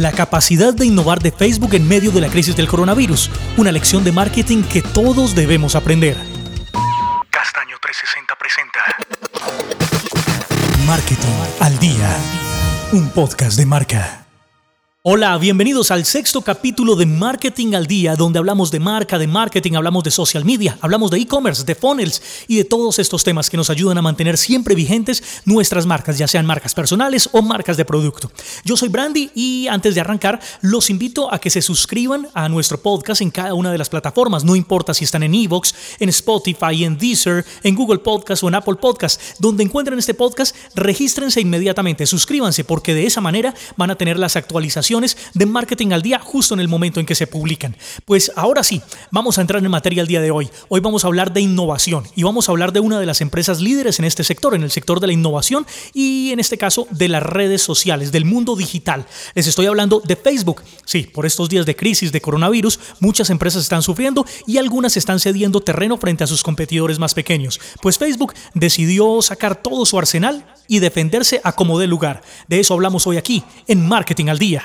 La capacidad de innovar de Facebook en medio de la crisis del coronavirus. Una lección de marketing que todos debemos aprender. Castaño 360 presenta Marketing al Día. Un podcast de marca. Hola, bienvenidos al sexto capítulo de Marketing al Día, donde hablamos de marca, de marketing, hablamos de social media, hablamos de e-commerce, de funnels y de todos estos temas que nos ayudan a mantener siempre vigentes nuestras marcas, ya sean marcas personales o marcas de producto. Yo soy Brandy y antes de arrancar, los invito a que se suscriban a nuestro podcast en cada una de las plataformas, no importa si están en Evox, en Spotify, en Deezer, en Google Podcast o en Apple Podcast, donde encuentren este podcast, regístrense inmediatamente, suscríbanse porque de esa manera van a tener las actualizaciones de marketing al día justo en el momento en que se publican. Pues ahora sí, vamos a entrar en materia el día de hoy. Hoy vamos a hablar de innovación y vamos a hablar de una de las empresas líderes en este sector, en el sector de la innovación y en este caso de las redes sociales, del mundo digital. Les estoy hablando de Facebook. Sí, por estos días de crisis de coronavirus, muchas empresas están sufriendo y algunas están cediendo terreno frente a sus competidores más pequeños. Pues Facebook decidió sacar todo su arsenal y defenderse a como dé lugar. De eso hablamos hoy aquí, en Marketing al Día.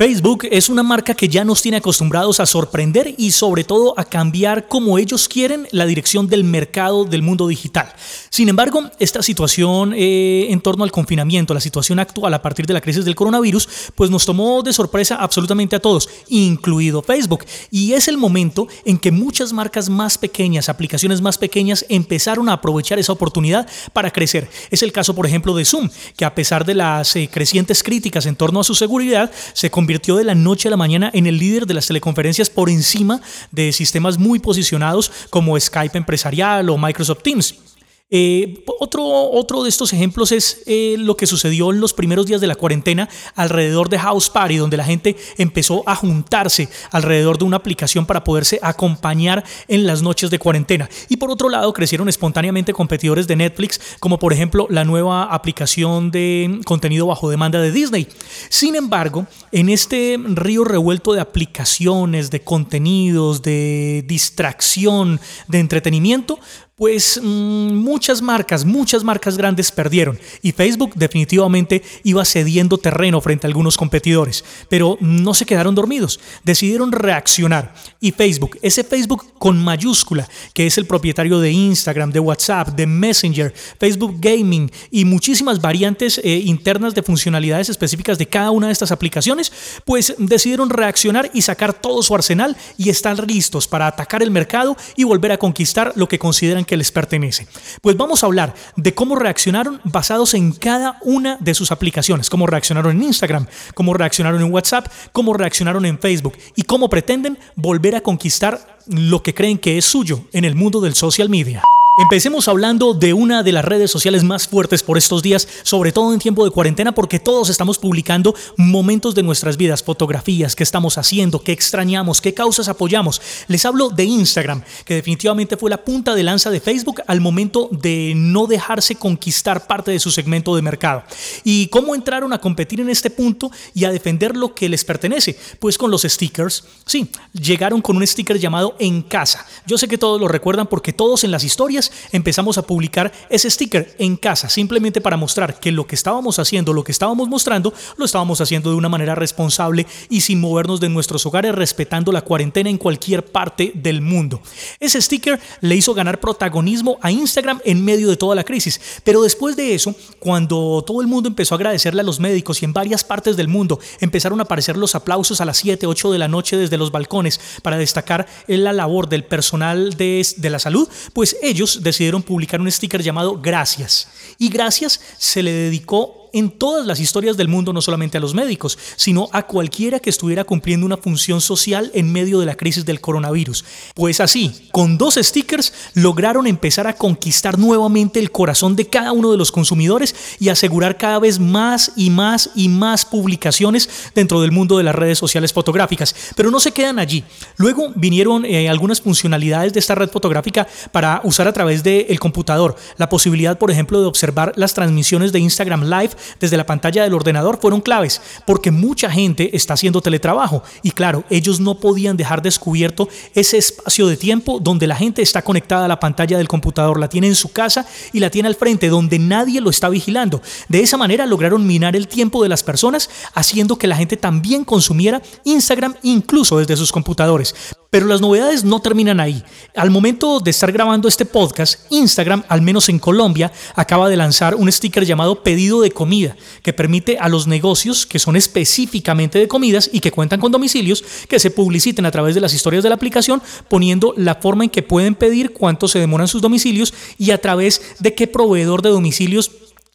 Facebook es una marca que ya nos tiene acostumbrados a sorprender y sobre todo a cambiar como ellos quieren la dirección del mercado del mundo digital. Sin embargo, esta situación eh, en torno al confinamiento, la situación actual a partir de la crisis del coronavirus, pues nos tomó de sorpresa absolutamente a todos, incluido Facebook. Y es el momento en que muchas marcas más pequeñas, aplicaciones más pequeñas, empezaron a aprovechar esa oportunidad para crecer. Es el caso, por ejemplo, de Zoom, que a pesar de las eh, crecientes críticas en torno a su seguridad, se convirtió convirtió de la noche a la mañana en el líder de las teleconferencias por encima de sistemas muy posicionados como Skype empresarial o Microsoft Teams. Eh, otro, otro de estos ejemplos es eh, lo que sucedió en los primeros días de la cuarentena alrededor de House Party, donde la gente empezó a juntarse alrededor de una aplicación para poderse acompañar en las noches de cuarentena. Y por otro lado, crecieron espontáneamente competidores de Netflix, como por ejemplo la nueva aplicación de contenido bajo demanda de Disney. Sin embargo, en este río revuelto de aplicaciones, de contenidos, de distracción, de entretenimiento, pues mm, muchas marcas, muchas marcas grandes perdieron y Facebook definitivamente iba cediendo terreno frente a algunos competidores, pero no se quedaron dormidos, decidieron reaccionar y Facebook, ese Facebook con mayúscula, que es el propietario de Instagram, de WhatsApp, de Messenger, Facebook Gaming y muchísimas variantes eh, internas de funcionalidades específicas de cada una de estas aplicaciones, pues decidieron reaccionar y sacar todo su arsenal y están listos para atacar el mercado y volver a conquistar lo que consideran que les pertenece. Pues vamos a hablar de cómo reaccionaron basados en cada una de sus aplicaciones, cómo reaccionaron en Instagram, cómo reaccionaron en WhatsApp, cómo reaccionaron en Facebook y cómo pretenden volver a conquistar lo que creen que es suyo en el mundo del social media. Empecemos hablando de una de las redes sociales más fuertes por estos días, sobre todo en tiempo de cuarentena, porque todos estamos publicando momentos de nuestras vidas, fotografías, qué estamos haciendo, qué extrañamos, qué causas apoyamos. Les hablo de Instagram, que definitivamente fue la punta de lanza de Facebook al momento de no dejarse conquistar parte de su segmento de mercado. ¿Y cómo entraron a competir en este punto y a defender lo que les pertenece? Pues con los stickers. Sí, llegaron con un sticker llamado En Casa. Yo sé que todos lo recuerdan porque todos en las historias empezamos a publicar ese sticker en casa, simplemente para mostrar que lo que estábamos haciendo, lo que estábamos mostrando, lo estábamos haciendo de una manera responsable y sin movernos de nuestros hogares, respetando la cuarentena en cualquier parte del mundo. Ese sticker le hizo ganar protagonismo a Instagram en medio de toda la crisis, pero después de eso, cuando todo el mundo empezó a agradecerle a los médicos y en varias partes del mundo empezaron a aparecer los aplausos a las 7, 8 de la noche desde los balcones para destacar la labor del personal de, de la salud, pues ellos decidieron publicar un sticker llamado Gracias. Y Gracias se le dedicó en todas las historias del mundo, no solamente a los médicos, sino a cualquiera que estuviera cumpliendo una función social en medio de la crisis del coronavirus. Pues así, con dos stickers lograron empezar a conquistar nuevamente el corazón de cada uno de los consumidores y asegurar cada vez más y más y más publicaciones dentro del mundo de las redes sociales fotográficas. Pero no se quedan allí. Luego vinieron eh, algunas funcionalidades de esta red fotográfica para usar a través del computador. La posibilidad, por ejemplo, de observar las transmisiones de Instagram Live desde la pantalla del ordenador fueron claves, porque mucha gente está haciendo teletrabajo y claro, ellos no podían dejar descubierto ese espacio de tiempo donde la gente está conectada a la pantalla del computador, la tiene en su casa y la tiene al frente, donde nadie lo está vigilando. De esa manera lograron minar el tiempo de las personas, haciendo que la gente también consumiera Instagram incluso desde sus computadores. Pero las novedades no terminan ahí. Al momento de estar grabando este podcast, Instagram, al menos en Colombia, acaba de lanzar un sticker llamado pedido de comida, que permite a los negocios que son específicamente de comidas y que cuentan con domicilios, que se publiciten a través de las historias de la aplicación, poniendo la forma en que pueden pedir, cuánto se demoran sus domicilios y a través de qué proveedor de domicilios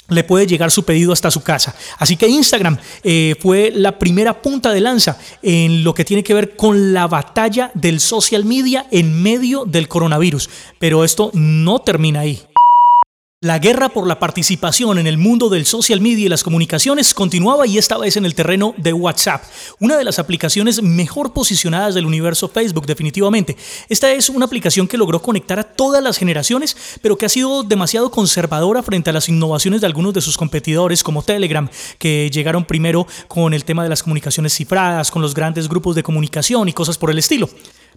le puede llegar su pedido hasta su casa. Así que Instagram eh, fue la primera punta de lanza en lo que tiene que ver con la batalla del social media en medio del coronavirus. Pero esto no termina ahí. La guerra por la participación en el mundo del social media y las comunicaciones continuaba y esta vez en el terreno de WhatsApp, una de las aplicaciones mejor posicionadas del universo Facebook definitivamente. Esta es una aplicación que logró conectar a todas las generaciones, pero que ha sido demasiado conservadora frente a las innovaciones de algunos de sus competidores como Telegram, que llegaron primero con el tema de las comunicaciones cifradas, con los grandes grupos de comunicación y cosas por el estilo.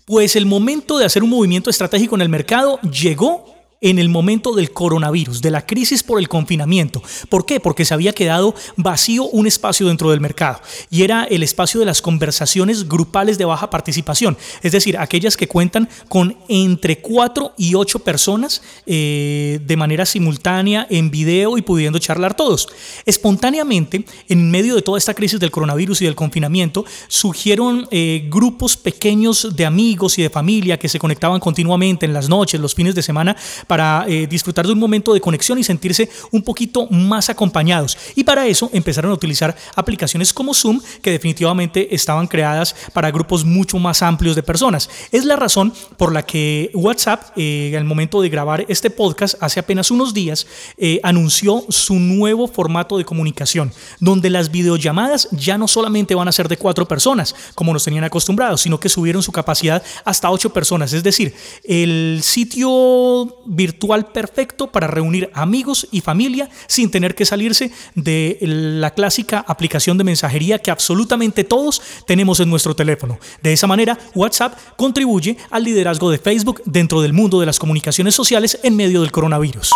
Pues el momento de hacer un movimiento estratégico en el mercado llegó en el momento del coronavirus, de la crisis por el confinamiento. ¿Por qué? Porque se había quedado vacío un espacio dentro del mercado y era el espacio de las conversaciones grupales de baja participación, es decir, aquellas que cuentan con entre 4 y 8 personas eh, de manera simultánea en video y pudiendo charlar todos. Espontáneamente, en medio de toda esta crisis del coronavirus y del confinamiento, surgieron eh, grupos pequeños de amigos y de familia que se conectaban continuamente en las noches, los fines de semana, para eh, disfrutar de un momento de conexión y sentirse un poquito más acompañados. Y para eso empezaron a utilizar aplicaciones como Zoom, que definitivamente estaban creadas para grupos mucho más amplios de personas. Es la razón por la que WhatsApp, eh, al momento de grabar este podcast, hace apenas unos días, eh, anunció su nuevo formato de comunicación, donde las videollamadas ya no solamente van a ser de cuatro personas, como nos tenían acostumbrados, sino que subieron su capacidad hasta ocho personas. Es decir, el sitio virtual perfecto para reunir amigos y familia sin tener que salirse de la clásica aplicación de mensajería que absolutamente todos tenemos en nuestro teléfono. De esa manera, WhatsApp contribuye al liderazgo de Facebook dentro del mundo de las comunicaciones sociales en medio del coronavirus.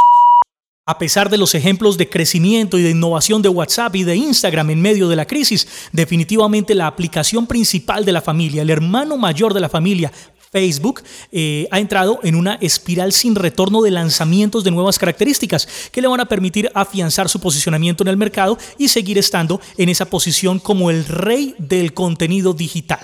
A pesar de los ejemplos de crecimiento y de innovación de WhatsApp y de Instagram en medio de la crisis, definitivamente la aplicación principal de la familia, el hermano mayor de la familia, Facebook eh, ha entrado en una espiral sin retorno de lanzamientos de nuevas características que le van a permitir afianzar su posicionamiento en el mercado y seguir estando en esa posición como el rey del contenido digital.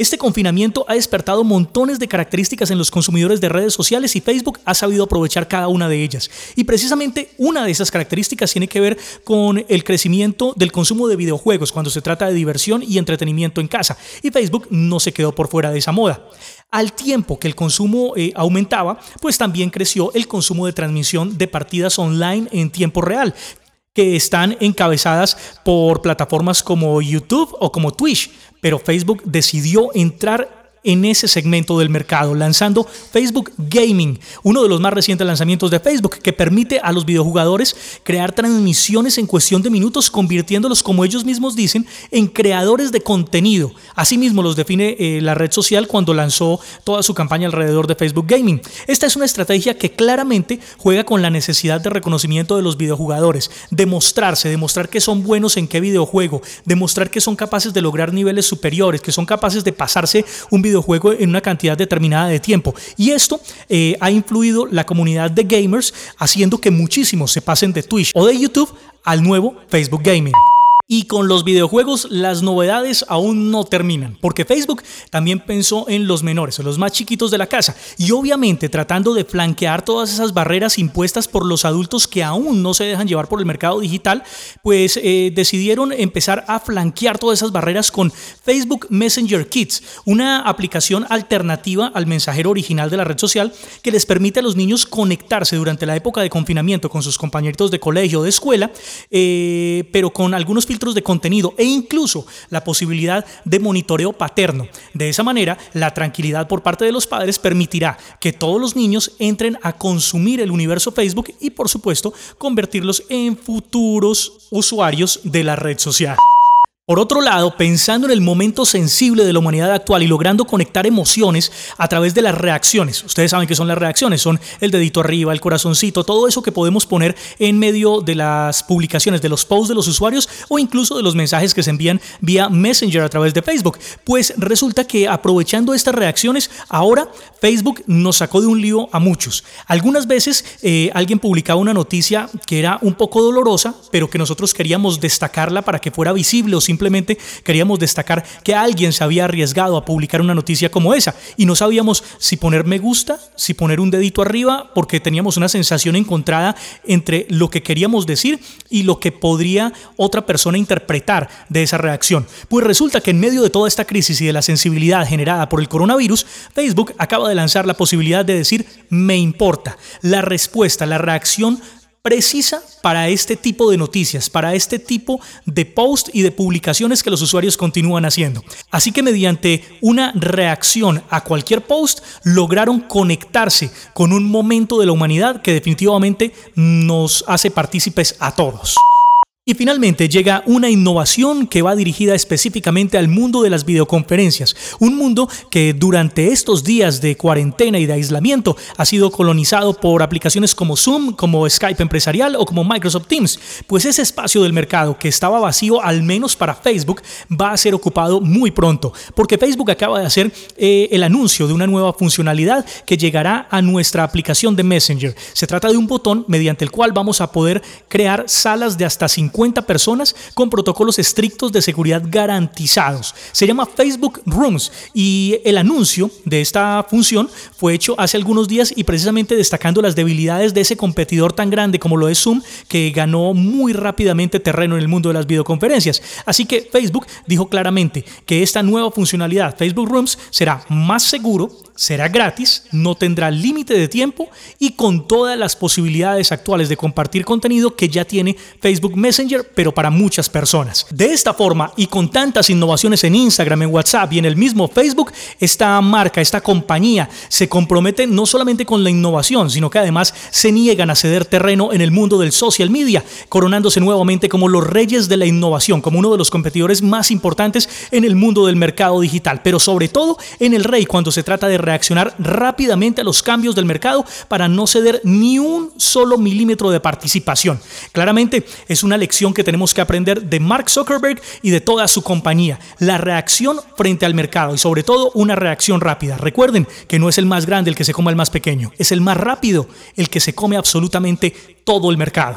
Este confinamiento ha despertado montones de características en los consumidores de redes sociales y Facebook ha sabido aprovechar cada una de ellas. Y precisamente una de esas características tiene que ver con el crecimiento del consumo de videojuegos cuando se trata de diversión y entretenimiento en casa. Y Facebook no se quedó por fuera de esa moda. Al tiempo que el consumo eh, aumentaba, pues también creció el consumo de transmisión de partidas online en tiempo real, que están encabezadas por plataformas como YouTube o como Twitch, pero Facebook decidió entrar en ese segmento del mercado, lanzando Facebook Gaming, uno de los más recientes lanzamientos de Facebook, que permite a los videojugadores crear transmisiones en cuestión de minutos, convirtiéndolos, como ellos mismos dicen, en creadores de contenido. Asimismo los define eh, la red social cuando lanzó toda su campaña alrededor de Facebook Gaming. Esta es una estrategia que claramente juega con la necesidad de reconocimiento de los videojugadores, demostrarse, demostrar que son buenos en qué videojuego, demostrar que son capaces de lograr niveles superiores, que son capaces de pasarse un videojuego en una cantidad determinada de tiempo. Y esto eh, ha influido la comunidad de gamers, haciendo que muchísimos se pasen de Twitch o de YouTube al nuevo Facebook Gaming. Y con los videojuegos las novedades aún no terminan, porque Facebook también pensó en los menores, en los más chiquitos de la casa, y obviamente tratando de flanquear todas esas barreras impuestas por los adultos que aún no se dejan llevar por el mercado digital, pues eh, decidieron empezar a flanquear todas esas barreras con Facebook Messenger Kids, una aplicación alternativa al mensajero original de la red social que les permite a los niños conectarse durante la época de confinamiento con sus compañeritos de colegio o de escuela, eh, pero con algunos filtros de contenido e incluso la posibilidad de monitoreo paterno. De esa manera, la tranquilidad por parte de los padres permitirá que todos los niños entren a consumir el universo Facebook y por supuesto convertirlos en futuros usuarios de la red social. Por otro lado, pensando en el momento sensible de la humanidad actual y logrando conectar emociones a través de las reacciones. Ustedes saben que son las reacciones, son el dedito arriba, el corazoncito, todo eso que podemos poner en medio de las publicaciones, de los posts de los usuarios o incluso de los mensajes que se envían vía Messenger a través de Facebook. Pues resulta que aprovechando estas reacciones, ahora Facebook nos sacó de un lío a muchos. Algunas veces eh, alguien publicaba una noticia que era un poco dolorosa, pero que nosotros queríamos destacarla para que fuera visible o simplemente simplemente queríamos destacar que alguien se había arriesgado a publicar una noticia como esa y no sabíamos si poner me gusta, si poner un dedito arriba, porque teníamos una sensación encontrada entre lo que queríamos decir y lo que podría otra persona interpretar de esa reacción. Pues resulta que en medio de toda esta crisis y de la sensibilidad generada por el coronavirus, Facebook acaba de lanzar la posibilidad de decir me importa. La respuesta, la reacción precisa para este tipo de noticias, para este tipo de post y de publicaciones que los usuarios continúan haciendo. Así que mediante una reacción a cualquier post lograron conectarse con un momento de la humanidad que definitivamente nos hace partícipes a todos. Y finalmente llega una innovación que va dirigida específicamente al mundo de las videoconferencias, un mundo que durante estos días de cuarentena y de aislamiento ha sido colonizado por aplicaciones como Zoom, como Skype empresarial o como Microsoft Teams, pues ese espacio del mercado que estaba vacío al menos para Facebook va a ser ocupado muy pronto, porque Facebook acaba de hacer eh, el anuncio de una nueva funcionalidad que llegará a nuestra aplicación de Messenger. Se trata de un botón mediante el cual vamos a poder crear salas de hasta 50 50 personas con protocolos estrictos de seguridad garantizados. Se llama Facebook Rooms y el anuncio de esta función fue hecho hace algunos días y precisamente destacando las debilidades de ese competidor tan grande como lo es Zoom que ganó muy rápidamente terreno en el mundo de las videoconferencias. Así que Facebook dijo claramente que esta nueva funcionalidad Facebook Rooms será más seguro, será gratis, no tendrá límite de tiempo y con todas las posibilidades actuales de compartir contenido que ya tiene Facebook Messenger, pero para muchas personas. De esta forma y con tantas innovaciones en Instagram, en WhatsApp y en el mismo Facebook, esta marca, esta compañía se compromete no solamente con la innovación, sino que además se niegan a ceder terreno en el mundo del social media, coronándose nuevamente como los reyes de la innovación, como uno de los competidores más importantes en el mundo del mercado digital, pero sobre todo en el rey cuando se trata de reaccionar rápidamente a los cambios del mercado para no ceder ni un solo milímetro de participación. Claramente es una lección que tenemos que aprender de Mark Zuckerberg y de toda su compañía. La reacción frente al mercado y sobre todo una reacción rápida. Recuerden que no es el más grande el que se come al más pequeño, es el más rápido el que se come absolutamente todo el mercado.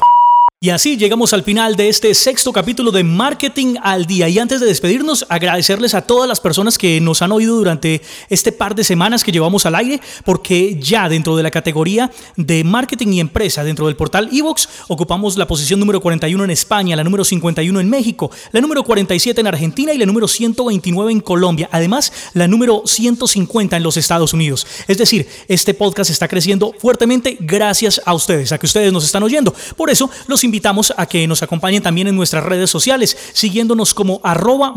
Y así llegamos al final de este sexto capítulo de Marketing al Día. Y antes de despedirnos, agradecerles a todas las personas que nos han oído durante este par de semanas que llevamos al aire, porque ya dentro de la categoría de marketing y empresa, dentro del portal Evox, ocupamos la posición número 41 en España, la número 51 en México, la número 47 en Argentina y la número 129 en Colombia. Además, la número 150 en los Estados Unidos. Es decir, este podcast está creciendo fuertemente gracias a ustedes, a que ustedes nos están oyendo. Por eso, los invitamos a que nos acompañen también en nuestras redes sociales, siguiéndonos como arroba.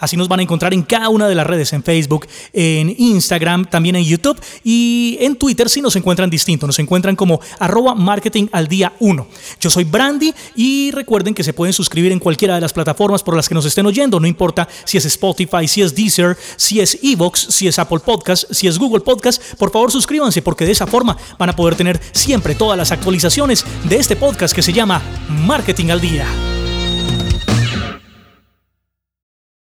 Así nos van a encontrar en cada una de las redes, en Facebook, en Instagram, también en YouTube y en Twitter si nos encuentran distinto. Nos encuentran como arroba marketingaldia 1. Yo soy Brandy y recuerden que se pueden suscribir en cualquiera de las plataformas por las que nos estén oyendo. No importa si es Spotify, si es Deezer, si es Evox, si es Apple Podcast, si es Google Podcast. Por favor suscríbanse porque de esa forma van a poder tener siempre todas las actualizaciones de este podcast que se llama Marketing al Día.